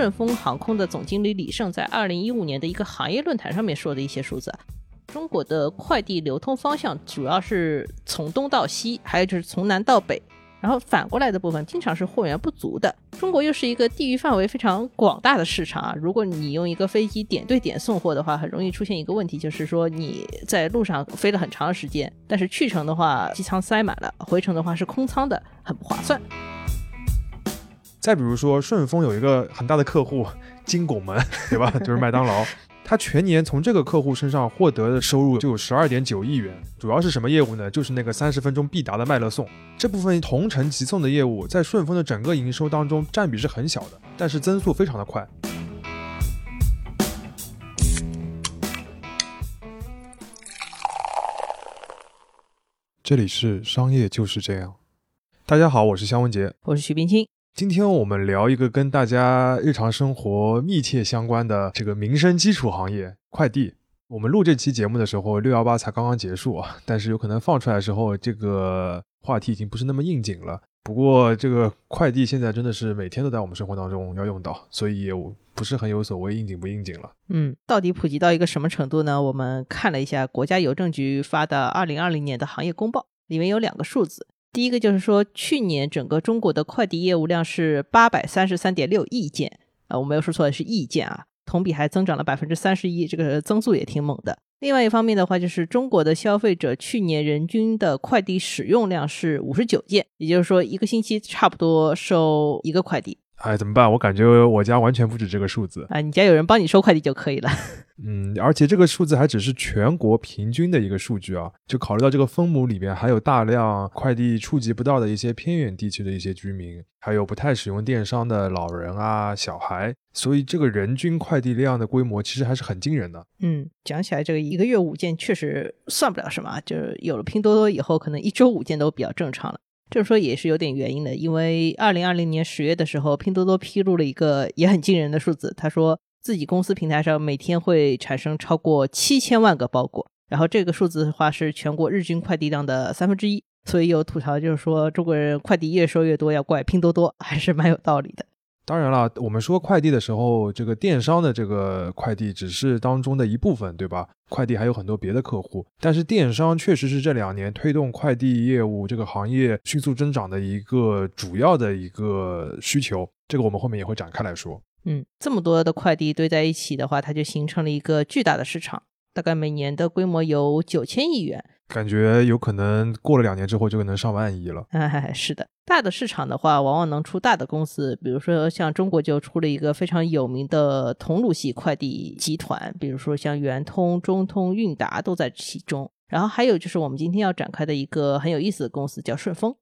顺丰航空的总经理李胜在二零一五年的一个行业论坛上面说的一些数字。中国的快递流通方向主要是从东到西，还有就是从南到北。然后反过来的部分经常是货源不足的。中国又是一个地域范围非常广大的市场啊，如果你用一个飞机点对点送货的话，很容易出现一个问题，就是说你在路上飞了很长时间，但是去程的话机舱塞满了，回程的话是空舱的，很不划算。再比如说顺丰有一个很大的客户金拱门，对吧？就是麦当劳。他全年从这个客户身上获得的收入就有十二点九亿元，主要是什么业务呢？就是那个三十分钟必达的麦乐送这部分同城急送的业务，在顺丰的整个营收当中占比是很小的，但是增速非常的快。这里是商业就是这样，大家好，我是肖文杰，我是徐冰清。今天我们聊一个跟大家日常生活密切相关的这个民生基础行业——快递。我们录这期节目的时候，六幺八才刚刚结束啊，但是有可能放出来的时候，这个话题已经不是那么应景了。不过，这个快递现在真的是每天都在我们生活当中要用到，所以也不是很有所谓应景不应景了。嗯，到底普及到一个什么程度呢？我们看了一下国家邮政局发的二零二零年的行业公报，里面有两个数字。第一个就是说，去年整个中国的快递业务量是八百三十三点六亿件，啊，我没有说错，是亿件啊，同比还增长了百分之三十一，这个增速也挺猛的。另外一方面的话，就是中国的消费者去年人均的快递使用量是五十九件，也就是说一个星期差不多收一个快递。哎，怎么办？我感觉我家完全不止这个数字啊！你家有人帮你收快递就可以了。嗯，而且这个数字还只是全国平均的一个数据啊，就考虑到这个分母里边还有大量快递触及不到的一些偏远地区的一些居民，还有不太使用电商的老人啊、小孩，所以这个人均快递量的规模其实还是很惊人的。嗯，讲起来这个一个月五件确实算不了什么，就是有了拼多多以后，可能一周五件都比较正常了。这么说也是有点原因的，因为二零二零年十月的时候，拼多多披露了一个也很惊人的数字，他说自己公司平台上每天会产生超过七千万个包裹，然后这个数字的话是全国日均快递量的三分之一，所以有吐槽就是说中国人快递越收越多要怪拼多多，还是蛮有道理的。当然了，我们说快递的时候，这个电商的这个快递只是当中的一部分，对吧？快递还有很多别的客户，但是电商确实是这两年推动快递业务这个行业迅速增长的一个主要的一个需求。这个我们后面也会展开来说。嗯，这么多的快递堆在一起的话，它就形成了一个巨大的市场，大概每年的规模有九千亿元。感觉有可能过了两年之后就能上万亿了。哎，是的，大的市场的话，往往能出大的公司。比如说，像中国就出了一个非常有名的通路系快递集团，比如说像圆通、中通、韵达都在其中。然后还有就是我们今天要展开的一个很有意思的公司，叫顺丰。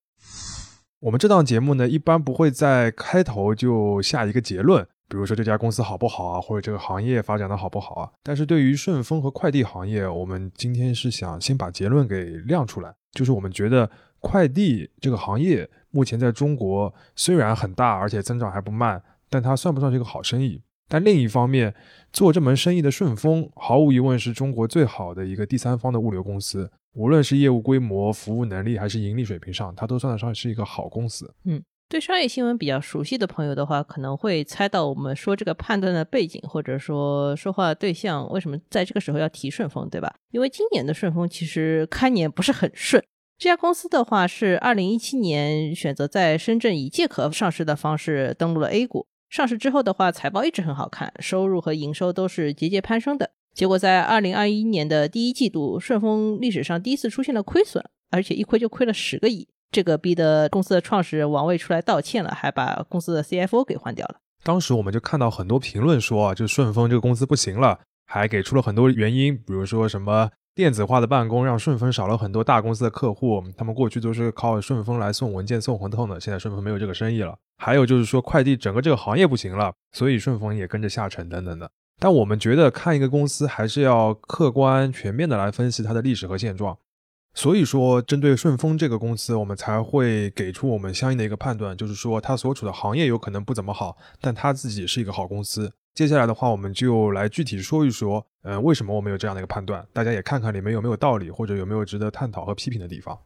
我们这档节目呢，一般不会在开头就下一个结论。比如说这家公司好不好啊，或者这个行业发展的好不好啊？但是对于顺丰和快递行业，我们今天是想先把结论给亮出来，就是我们觉得快递这个行业目前在中国虽然很大，而且增长还不慢，但它算不上是一个好生意。但另一方面，做这门生意的顺丰，毫无疑问是中国最好的一个第三方的物流公司，无论是业务规模、服务能力还是盈利水平上，它都算得上是一个好公司。嗯。对商业新闻比较熟悉的朋友的话，可能会猜到我们说这个判断的背景，或者说说话对象为什么在这个时候要提顺丰，对吧？因为今年的顺丰其实开年不是很顺。这家公司的话是二零一七年选择在深圳以借壳上市的方式登陆了 A 股，上市之后的话财报一直很好看，收入和营收都是节节攀升的。结果在二零二一年的第一季度，顺丰历史上第一次出现了亏损，而且一亏就亏了十个亿。这个逼得公司的创始人王卫出来道歉了，还把公司的 CFO 给换掉了。当时我们就看到很多评论说啊，就顺丰这个公司不行了，还给出了很多原因，比如说什么电子化的办公让顺丰少了很多大公司的客户，他们过去都是靠顺丰来送文件、送合同的，现在顺丰没有这个生意了。还有就是说快递整个这个行业不行了，所以顺丰也跟着下沉等等的。但我们觉得看一个公司还是要客观全面的来分析它的历史和现状。所以说，针对顺丰这个公司，我们才会给出我们相应的一个判断，就是说它所处的行业有可能不怎么好，但它自己是一个好公司。接下来的话，我们就来具体说一说，嗯，为什么我们有这样的一个判断，大家也看看里面有没有道理，或者有没有值得探讨和批评的地方。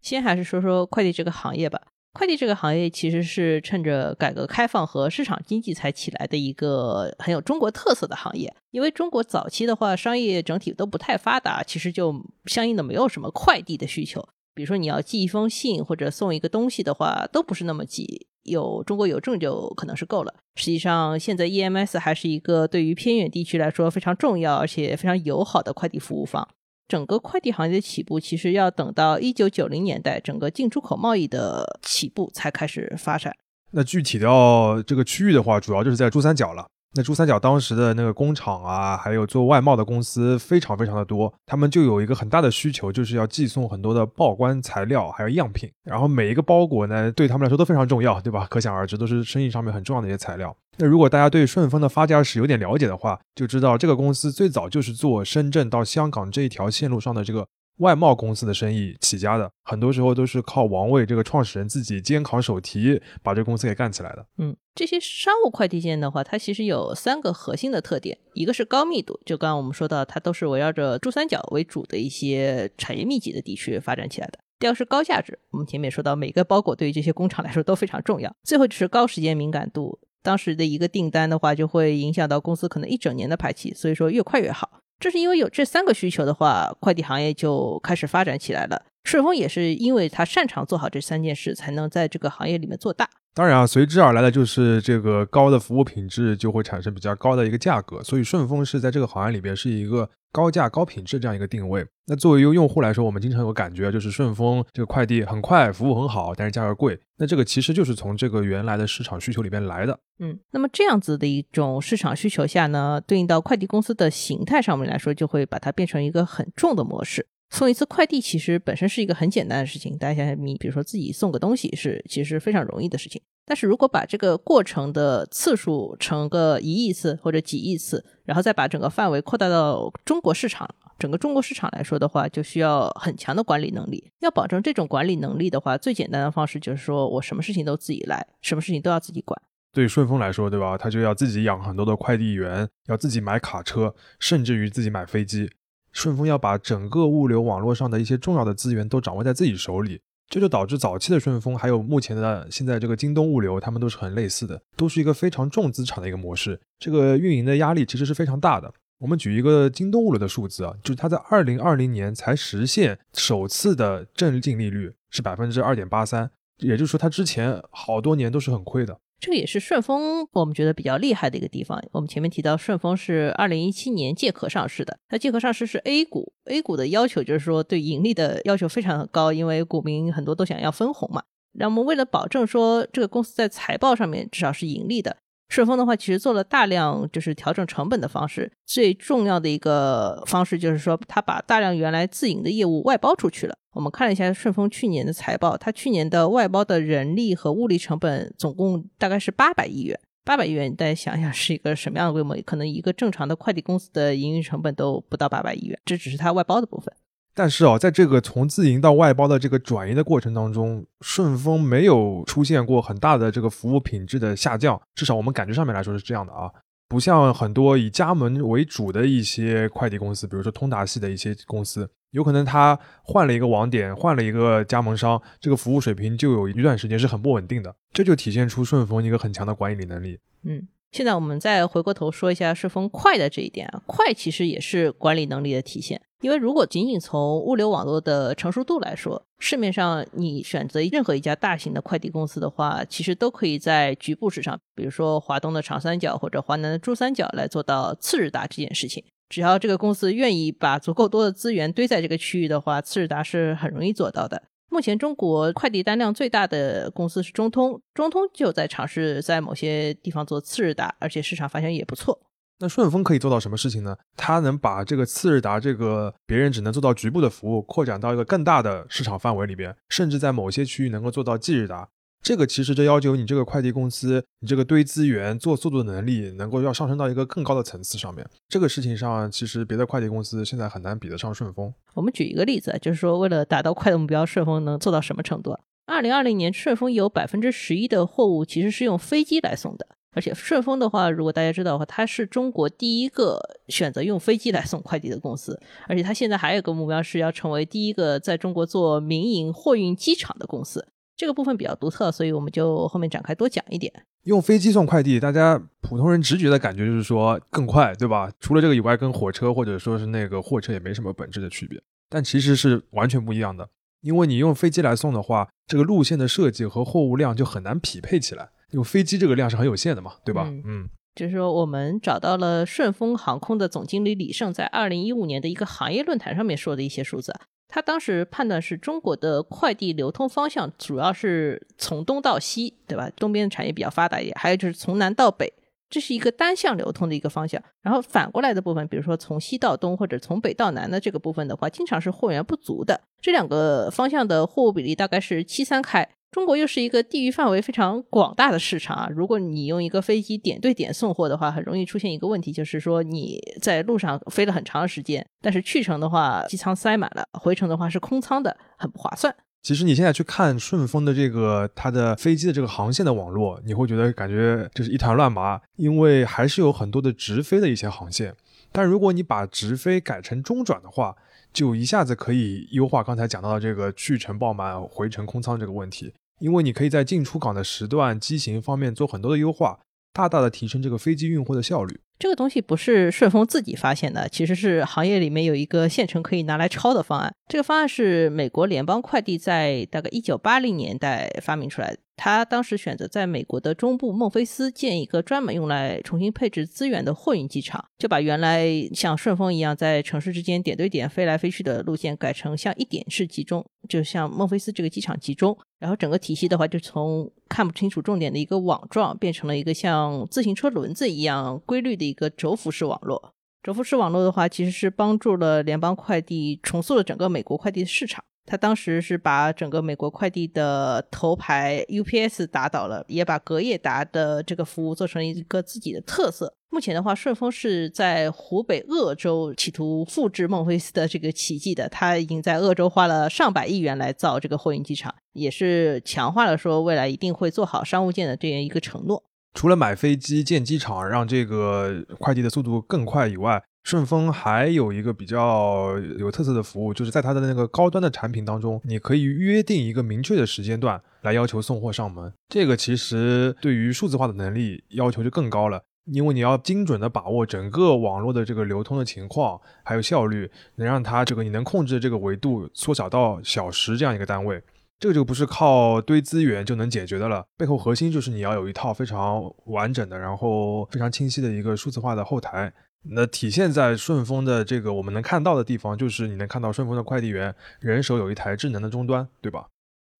先还是说说快递这个行业吧。快递这个行业其实是趁着改革开放和市场经济才起来的一个很有中国特色的行业。因为中国早期的话，商业整体都不太发达，其实就相应的没有什么快递的需求。比如说你要寄一封信或者送一个东西的话，都不是那么急，有中国邮政就可能是够了。实际上，现在 EMS 还是一个对于偏远地区来说非常重要而且非常友好的快递服务方。整个快递行业的起步，其实要等到一九九零年代，整个进出口贸易的起步才开始发展。那具体到这个区域的话，主要就是在珠三角了。那珠三角当时的那个工厂啊，还有做外贸的公司非常非常的多，他们就有一个很大的需求，就是要寄送很多的报关材料还有样品，然后每一个包裹呢，对他们来说都非常重要，对吧？可想而知，都是生意上面很重要的一些材料。那如果大家对顺丰的发家史有点了解的话，就知道这个公司最早就是做深圳到香港这一条线路上的这个。外贸公司的生意起家的，很多时候都是靠王卫这个创始人自己肩扛手提，把这公司给干起来的。嗯，这些商务快递件的话，它其实有三个核心的特点，一个是高密度，就刚刚我们说到，它都是围绕着珠三角为主的一些产业密集的地区发展起来的。第二是高价值，我们前面说到，每个包裹对于这些工厂来说都非常重要。最后就是高时间敏感度，当时的一个订单的话，就会影响到公司可能一整年的排期，所以说越快越好。正是因为有这三个需求的话，快递行业就开始发展起来了。顺丰也是因为他擅长做好这三件事，才能在这个行业里面做大。当然啊，随之而来的就是这个高的服务品质，就会产生比较高的一个价格。所以顺丰是在这个行业里边是一个。高价高品质这样一个定位，那作为一个用户来说，我们经常有感觉，就是顺丰这个快递很快，服务很好，但是价格贵。那这个其实就是从这个原来的市场需求里边来的。嗯，那么这样子的一种市场需求下呢，对应到快递公司的形态上面来说，就会把它变成一个很重的模式。送一次快递其实本身是一个很简单的事情，大家想想，你比如说自己送个东西是其实非常容易的事情。但是如果把这个过程的次数乘个一亿次或者几亿次，然后再把整个范围扩大到中国市场，整个中国市场来说的话，就需要很强的管理能力。要保证这种管理能力的话，最简单的方式就是说我什么事情都自己来，什么事情都要自己管。对顺丰来说，对吧？他就要自己养很多的快递员，要自己买卡车，甚至于自己买飞机。顺丰要把整个物流网络上的一些重要的资源都掌握在自己手里，这就导致早期的顺丰还有目前的现在这个京东物流，他们都是很类似的，都是一个非常重资产的一个模式。这个运营的压力其实是非常大的。我们举一个京东物流的数字啊，就是它在二零二零年才实现首次的正净利率是百分之二点八三，也就是说它之前好多年都是很亏的。这个也是顺丰我们觉得比较厉害的一个地方。我们前面提到顺丰是二零一七年借壳上市的，它借壳上市是 A 股，A 股的要求就是说对盈利的要求非常的高，因为股民很多都想要分红嘛。那么为了保证说这个公司在财报上面至少是盈利的。顺丰的话，其实做了大量就是调整成本的方式。最重要的一个方式就是说，他把大量原来自营的业务外包出去了。我们看了一下顺丰去年的财报，它去年的外包的人力和物力成本总共大概是八百亿元。八百亿元，大家想想是一个什么样的规模？可能一个正常的快递公司的营运成本都不到八百亿元，这只是它外包的部分。但是哦，在这个从自营到外包的这个转移的过程当中，顺丰没有出现过很大的这个服务品质的下降，至少我们感觉上面来说是这样的啊，不像很多以加盟为主的一些快递公司，比如说通达系的一些公司，有可能他换了一个网点，换了一个加盟商，这个服务水平就有一段时间是很不稳定的，这就体现出顺丰一个很强的管理能力。嗯，现在我们再回过头说一下顺丰快的这一点啊，快其实也是管理能力的体现。因为如果仅仅从物流网络的成熟度来说，市面上你选择任何一家大型的快递公司的话，其实都可以在局部市场，比如说华东的长三角或者华南的珠三角来做到次日达这件事情。只要这个公司愿意把足够多的资源堆在这个区域的话，次日达是很容易做到的。目前中国快递单量最大的公司是中通，中通就在尝试在某些地方做次日达，而且市场反响也不错。那顺丰可以做到什么事情呢？它能把这个次日达这个别人只能做到局部的服务，扩展到一个更大的市场范围里边，甚至在某些区域能够做到即日达。这个其实就要求你这个快递公司，你这个堆资源、做速度的能力，能够要上升到一个更高的层次上面。这个事情上，其实别的快递公司现在很难比得上顺丰。我们举一个例子，就是说为了达到快的目标，顺丰能做到什么程度？二零二零年，顺丰有百分之十一的货物其实是用飞机来送的。而且顺丰的话，如果大家知道的话，它是中国第一个选择用飞机来送快递的公司。而且它现在还有个目标是要成为第一个在中国做民营货运机场的公司。这个部分比较独特，所以我们就后面展开多讲一点。用飞机送快递，大家普通人直觉的感觉就是说更快，对吧？除了这个以外，跟火车或者说是那个货车也没什么本质的区别。但其实是完全不一样的，因为你用飞机来送的话，这个路线的设计和货物量就很难匹配起来。用飞机这个量是很有限的嘛，对吧？嗯，就是说我们找到了顺丰航空的总经理李胜在二零一五年的一个行业论坛上面说的一些数字。他当时判断是中国的快递流通方向主要是从东到西，对吧？东边的产业比较发达一点，还有就是从南到北，这是一个单向流通的一个方向。然后反过来的部分，比如说从西到东或者从北到南的这个部分的话，经常是货源不足的。这两个方向的货物比例大概是七三开。中国又是一个地域范围非常广大的市场啊！如果你用一个飞机点对点送货的话，很容易出现一个问题，就是说你在路上飞了很长时间，但是去程的话机舱塞满了，回程的话是空舱的，很不划算。其实你现在去看顺丰的这个它的飞机的这个航线的网络，你会觉得感觉就是一团乱麻，因为还是有很多的直飞的一些航线。但如果你把直飞改成中转的话，就一下子可以优化刚才讲到的这个去程爆满、回程空舱这个问题。因为你可以在进出港的时段、机型方面做很多的优化，大大的提升这个飞机运货的效率。这个东西不是顺丰自己发现的，其实是行业里面有一个现成可以拿来抄的方案。这个方案是美国联邦快递在大概一九八零年代发明出来的。他当时选择在美国的中部孟菲斯建一个专门用来重新配置资源的货运机场，就把原来像顺丰一样在城市之间点对点飞来飞去的路线改成像一点式集中，就像孟菲斯这个机场集中，然后整个体系的话就从看不清楚重点的一个网状变成了一个像自行车轮子一样规律的一个轴辐式网络。轴幅式网络的话，其实是帮助了联邦快递重塑了整个美国快递的市场。他当时是把整个美国快递的头牌 UPS 打倒了，也把隔夜达的这个服务做成一个自己的特色。目前的话，顺丰是在湖北鄂州企图复制孟菲斯的这个奇迹的。他已经在鄂州花了上百亿元来造这个货运机场，也是强化了说未来一定会做好商务件的这样一个承诺。除了买飞机建机场，让这个快递的速度更快以外，顺丰还有一个比较有特色的服务，就是在它的那个高端的产品当中，你可以约定一个明确的时间段来要求送货上门。这个其实对于数字化的能力要求就更高了，因为你要精准的把握整个网络的这个流通的情况，还有效率，能让它这个你能控制这个维度缩小到小时这样一个单位。这个就不是靠堆资源就能解决的了，背后核心就是你要有一套非常完整的，然后非常清晰的一个数字化的后台。那体现在顺丰的这个我们能看到的地方，就是你能看到顺丰的快递员人手有一台智能的终端，对吧？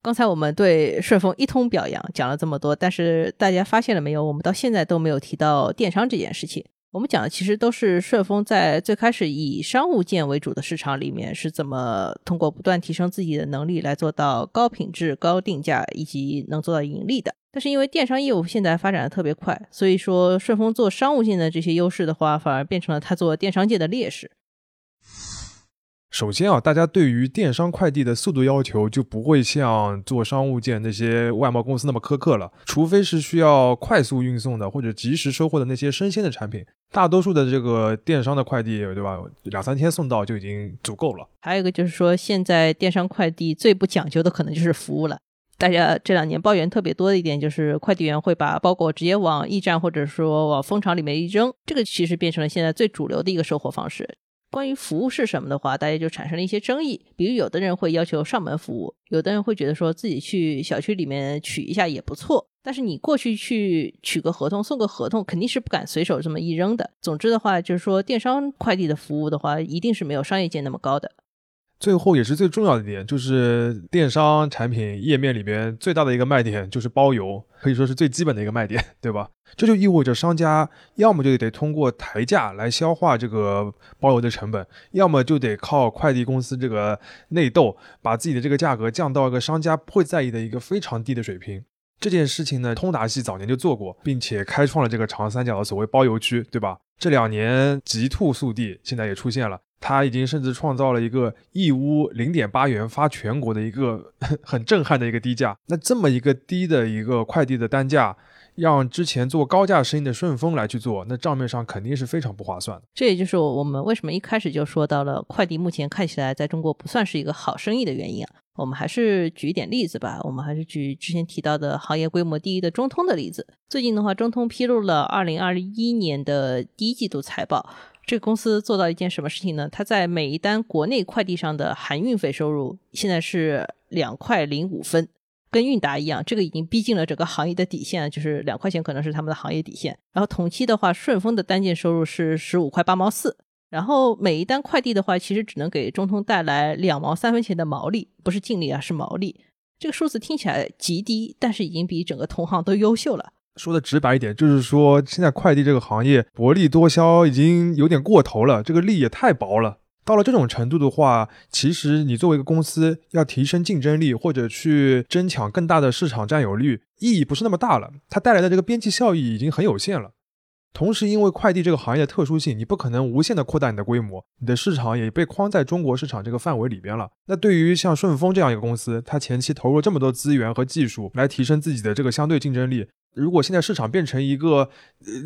刚才我们对顺丰一通表扬，讲了这么多，但是大家发现了没有？我们到现在都没有提到电商这件事情。我们讲的其实都是顺丰在最开始以商务件为主的市场里面是怎么通过不断提升自己的能力来做到高品质、高定价以及能做到盈利的。但是因为电商业务现在发展的特别快，所以说顺丰做商务件的这些优势的话，反而变成了它做电商界的劣势。首先啊，大家对于电商快递的速度要求就不会像做商务件那些外贸公司那么苛刻了，除非是需要快速运送的或者及时收货的那些生鲜的产品，大多数的这个电商的快递，对吧？两三天送到就已经足够了。还有一个就是说，现在电商快递最不讲究的可能就是服务了。大家这两年抱怨特别多的一点就是，快递员会把包裹直接往驿站或者说往蜂场里面一扔，这个其实变成了现在最主流的一个收货方式。关于服务是什么的话，大家就产生了一些争议。比如，有的人会要求上门服务，有的人会觉得说自己去小区里面取一下也不错。但是你过去去取个合同、送个合同，肯定是不敢随手这么一扔的。总之的话，就是说电商快递的服务的话，一定是没有商业件那么高的。最后也是最重要的一点，就是电商产品页面里边最大的一个卖点就是包邮，可以说是最基本的一个卖点，对吧？这就意味着商家要么就得通过抬价来消化这个包邮的成本，要么就得靠快递公司这个内斗，把自己的这个价格降到一个商家不会在意的一个非常低的水平。这件事情呢，通达系早年就做过，并且开创了这个长三角的所谓包邮区，对吧？这两年极兔速递现在也出现了。他已经甚至创造了一个义乌零点八元发全国的一个 很震撼的一个低价。那这么一个低的一个快递的单价，让之前做高价生意的顺丰来去做，那账面上肯定是非常不划算的。这也就是我们为什么一开始就说到了快递目前看起来在中国不算是一个好生意的原因啊。我们还是举一点例子吧。我们还是举之前提到的行业规模第一的中通的例子。最近的话，中通披露了二零二一年的第一季度财报。这个公司做到一件什么事情呢？它在每一单国内快递上的含运费收入现在是两块零五分，跟韵达一样，这个已经逼近了整个行业的底线，就是两块钱可能是他们的行业底线。然后同期的话，顺丰的单件收入是十五块八毛四。然后每一单快递的话，其实只能给中通带来两毛三分钱的毛利，不是净利啊，是毛利。这个数字听起来极低，但是已经比整个同行都优秀了。说的直白一点，就是说现在快递这个行业薄利多销已经有点过头了，这个利也太薄了。到了这种程度的话，其实你作为一个公司要提升竞争力或者去争抢更大的市场占有率，意义不是那么大了。它带来的这个边际效益已经很有限了。同时，因为快递这个行业的特殊性，你不可能无限的扩大你的规模，你的市场也被框在中国市场这个范围里边了。那对于像顺丰这样一个公司，它前期投入这么多资源和技术来提升自己的这个相对竞争力，如果现在市场变成一个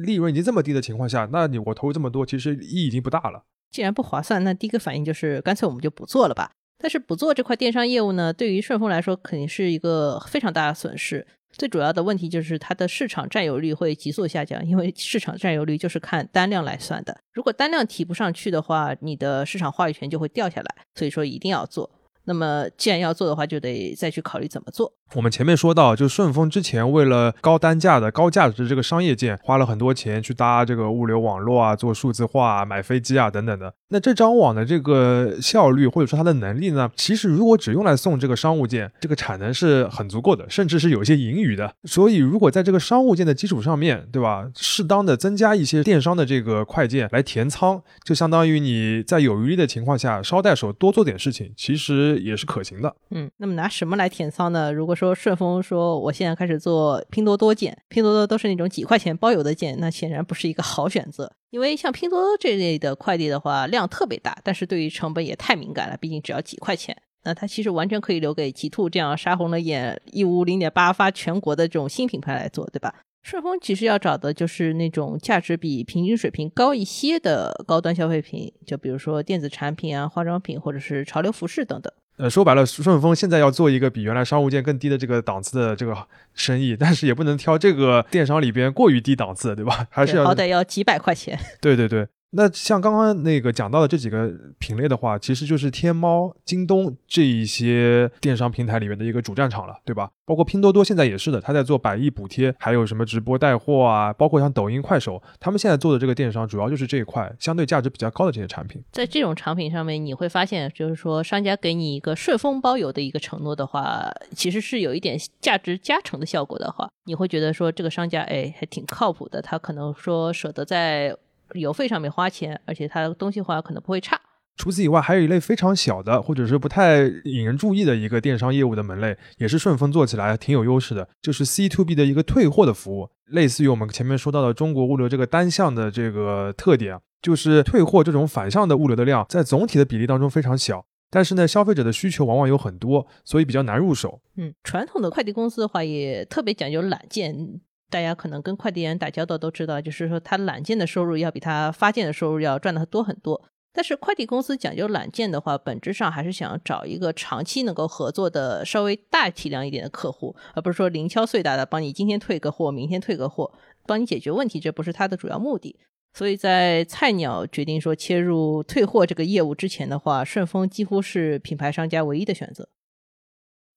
利润已经这么低的情况下，那你我投入这么多，其实意义已经不大了。既然不划算，那第一个反应就是干脆我们就不做了吧。但是不做这块电商业务呢，对于顺丰来说肯定是一个非常大的损失。最主要的问题就是它的市场占有率会急速下降，因为市场占有率就是看单量来算的。如果单量提不上去的话，你的市场话语权就会掉下来。所以说一定要做。那么既然要做的话，就得再去考虑怎么做。我们前面说到，就顺丰之前为了高单价的高价值这个商业件，花了很多钱去搭这个物流网络啊，做数字化啊、买飞机啊等等的。那这张网的这个效率或者说它的能力呢，其实如果只用来送这个商务件，这个产能是很足够的，甚至是有一些盈余的。所以如果在这个商务件的基础上面对吧，适当的增加一些电商的这个快件来填仓，就相当于你在有余力的情况下捎带手多做点事情，其实也是可行的。嗯，那么拿什么来填仓呢？如果说顺丰说我现在开始做拼多多件，拼多多都是那种几块钱包邮的件，那显然不是一个好选择。因为像拼多多这类的快递的话，量特别大，但是对于成本也太敏感了，毕竟只要几块钱。那它其实完全可以留给极兔这样杀红了眼义乌零点八发全国的这种新品牌来做，对吧？顺丰其实要找的就是那种价值比平均水平高一些的高端消费品，就比如说电子产品啊、化妆品或者是潮流服饰等等。呃，说白了，顺丰现在要做一个比原来商务件更低的这个档次的这个生意，但是也不能挑这个电商里边过于低档次，对吧？还是要好歹要几百块钱。对对对。那像刚刚那个讲到的这几个品类的话，其实就是天猫、京东这一些电商平台里面的一个主战场了，对吧？包括拼多多现在也是的，他在做百亿补贴，还有什么直播带货啊，包括像抖音、快手，他们现在做的这个电商主要就是这一块相对价值比较高的这些产品。在这种产品上面，你会发现，就是说商家给你一个顺丰包邮的一个承诺的话，其实是有一点价值加成的效果的话，你会觉得说这个商家哎还挺靠谱的，他可能说舍得在。邮费上面花钱，而且它东西话可能不会差。除此以外，还有一类非常小的，或者是不太引人注意的一个电商业务的门类，也是顺丰做起来挺有优势的，就是 C to B 的一个退货的服务。类似于我们前面说到的中国物流这个单向的这个特点，就是退货这种反向的物流的量，在总体的比例当中非常小，但是呢，消费者的需求往往有很多，所以比较难入手。嗯，传统的快递公司的话，也特别讲究揽件。大家可能跟快递员打交道都知道，就是说他揽件的收入要比他发件的收入要赚的多很多。但是快递公司讲究揽件的话，本质上还是想找一个长期能够合作的、稍微大体量一点的客户，而不是说零敲碎打的帮你今天退个货，明天退个货，帮你解决问题，这不是他的主要目的。所以在菜鸟决定说切入退货这个业务之前的话，顺丰几乎是品牌商家唯一的选择。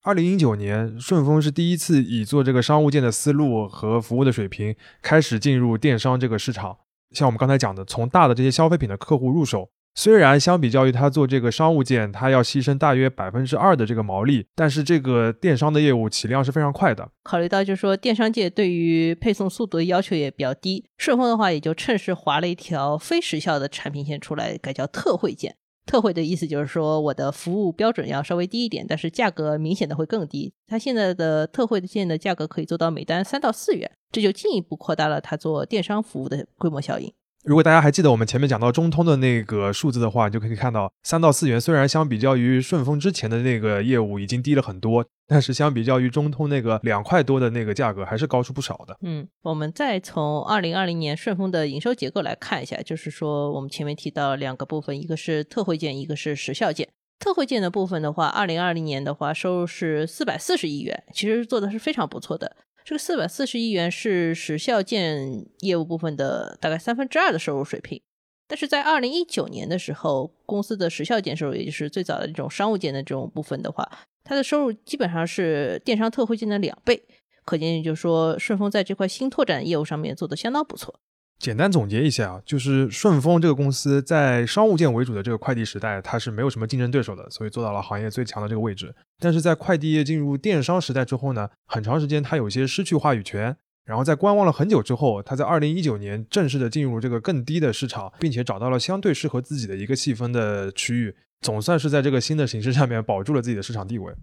二零一九年，顺丰是第一次以做这个商务件的思路和服务的水平，开始进入电商这个市场。像我们刚才讲的，从大的这些消费品的客户入手。虽然相比较于他做这个商务件，他要牺牲大约百分之二的这个毛利，但是这个电商的业务起量是非常快的。考虑到就是说，电商界对于配送速度的要求也比较低，顺丰的话也就趁势划了一条非时效的产品线出来，改叫特惠件。特惠的意思就是说，我的服务标准要稍微低一点，但是价格明显的会更低。它现在的特惠的件的价格可以做到每单三到四元，这就进一步扩大了它做电商服务的规模效应。如果大家还记得我们前面讲到中通的那个数字的话，你就可以看到三到四元虽然相比较于顺丰之前的那个业务已经低了很多，但是相比较于中通那个两块多的那个价格，还是高出不少的。嗯，我们再从二零二零年顺丰的营收结构来看一下，就是说我们前面提到两个部分，一个是特惠件，一个是时效件。特惠件的部分的话，二零二零年的话收入是四百四十亿元，其实做的是非常不错的。这个四百四十亿元是时效件业务部分的大概三分之二的收入水平。但是在二零一九年的时候，公司的时效件收入，也就是最早的这种商务件的这种部分的话，它的收入基本上是电商特惠件的两倍。可见，就是说顺丰在这块新拓展业务上面做的相当不错。简单总结一下啊，就是顺丰这个公司在商务件为主的这个快递时代，它是没有什么竞争对手的，所以做到了行业最强的这个位置。但是在快递业进入电商时代之后呢，很长时间它有些失去话语权。然后在观望了很久之后，它在二零一九年正式的进入这个更低的市场，并且找到了相对适合自己的一个细分的区域，总算是在这个新的形势下面保住了自己的市场地位。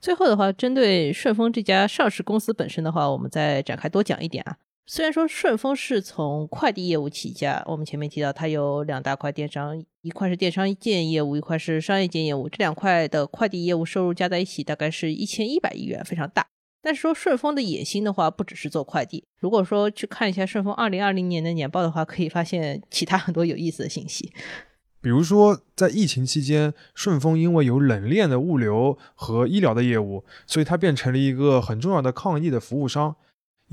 最后的话，针对顺丰这家上市公司本身的话，我们再展开多讲一点啊。虽然说顺丰是从快递业务起家，我们前面提到它有两大块电商，一块是电商件业务，一块是商业件业务，这两块的快递业务收入加在一起大概是一千一百亿元，非常大。但是说顺丰的野心的话，不只是做快递。如果说去看一下顺丰二零二零年的年报的话，可以发现其他很多有意思的信息。比如说，在疫情期间，顺丰因为有冷链的物流和医疗的业务，所以它变成了一个很重要的抗疫的服务商，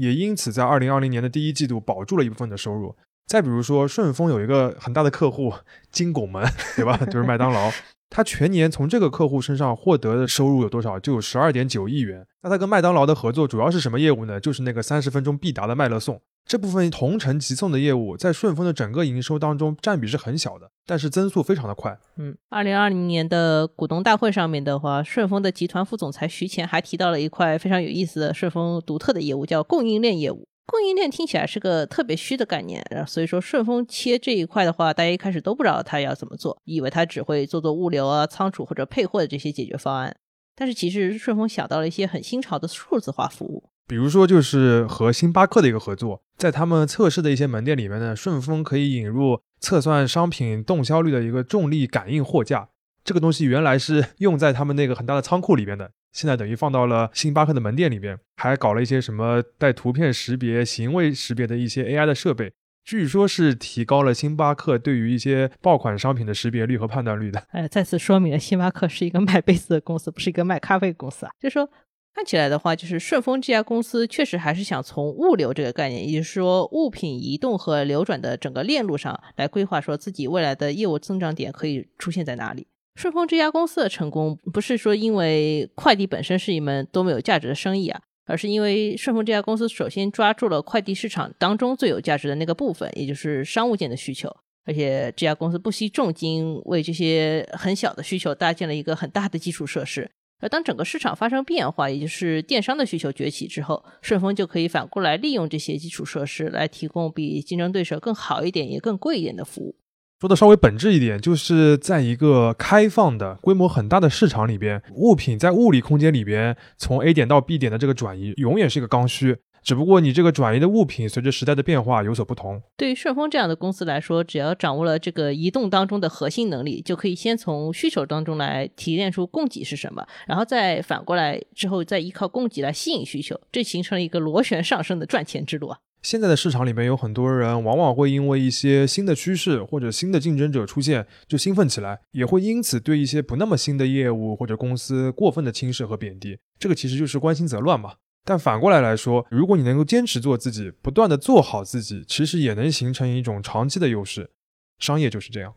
也因此在二零二零年的第一季度保住了一部分的收入。再比如说，顺丰有一个很大的客户金拱门，对吧？就是麦当劳。他全年从这个客户身上获得的收入有多少？就有十二点九亿元。那他跟麦当劳的合作主要是什么业务呢？就是那个三十分钟必达的麦乐送这部分同城急送的业务，在顺丰的整个营收当中占比是很小的，但是增速非常的快。嗯，二零二零年的股东大会上面的话，顺丰的集团副总裁徐前还提到了一块非常有意思的顺丰独特的业务，叫供应链业务。供应链听起来是个特别虚的概念，所以说顺丰切这一块的话，大家一开始都不知道它要怎么做，以为它只会做做物流啊、仓储或者配货的这些解决方案。但是其实顺丰想到了一些很新潮的数字化服务，比如说就是和星巴克的一个合作，在他们测试的一些门店里面呢，顺丰可以引入测算商品动销率的一个重力感应货架。这个东西原来是用在他们那个很大的仓库里边的。现在等于放到了星巴克的门店里边，还搞了一些什么带图片识别、行为识别的一些 AI 的设备，据说是提高了星巴克对于一些爆款商品的识别率和判断率的。哎，再次说明了星巴克是一个卖杯子的公司，不是一个卖咖啡公司啊。就说看起来的话，就是顺丰这家公司确实还是想从物流这个概念，也就是说物品移动和流转的整个链路上来规划，说自己未来的业务增长点可以出现在哪里。顺丰这家公司的成功，不是说因为快递本身是一门多么有价值的生意啊，而是因为顺丰这家公司首先抓住了快递市场当中最有价值的那个部分，也就是商务件的需求，而且这家公司不惜重金为这些很小的需求搭建了一个很大的基础设施。而当整个市场发生变化，也就是电商的需求崛起之后，顺丰就可以反过来利用这些基础设施来提供比竞争对手更好一点也更贵一点的服务。说的稍微本质一点，就是在一个开放的、规模很大的市场里边，物品在物理空间里边从 A 点到 B 点的这个转移，永远是一个刚需。只不过你这个转移的物品随着时代的变化有所不同。对于顺丰这样的公司来说，只要掌握了这个移动当中的核心能力，就可以先从需求当中来提炼出供给是什么，然后再反过来之后再依靠供给来吸引需求，这形成了一个螺旋上升的赚钱之路啊。现在的市场里面有很多人，往往会因为一些新的趋势或者新的竞争者出现就兴奋起来，也会因此对一些不那么新的业务或者公司过分的轻视和贬低。这个其实就是关心则乱嘛。但反过来来说，如果你能够坚持做自己，不断的做好自己，其实也能形成一种长期的优势。商业就是这样。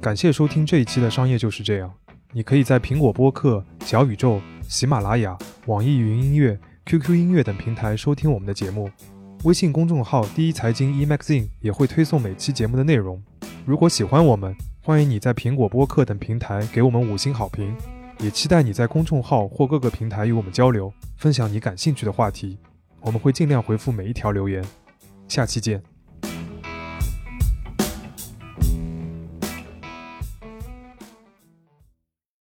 感谢收听这一期的商业就是这样。你可以在苹果播客、小宇宙。喜马拉雅、网易云音乐、QQ 音乐等平台收听我们的节目，微信公众号“第一财经 eMagazine” 也会推送每期节目的内容。如果喜欢我们，欢迎你在苹果播客等平台给我们五星好评，也期待你在公众号或各个平台与我们交流，分享你感兴趣的话题，我们会尽量回复每一条留言。下期见。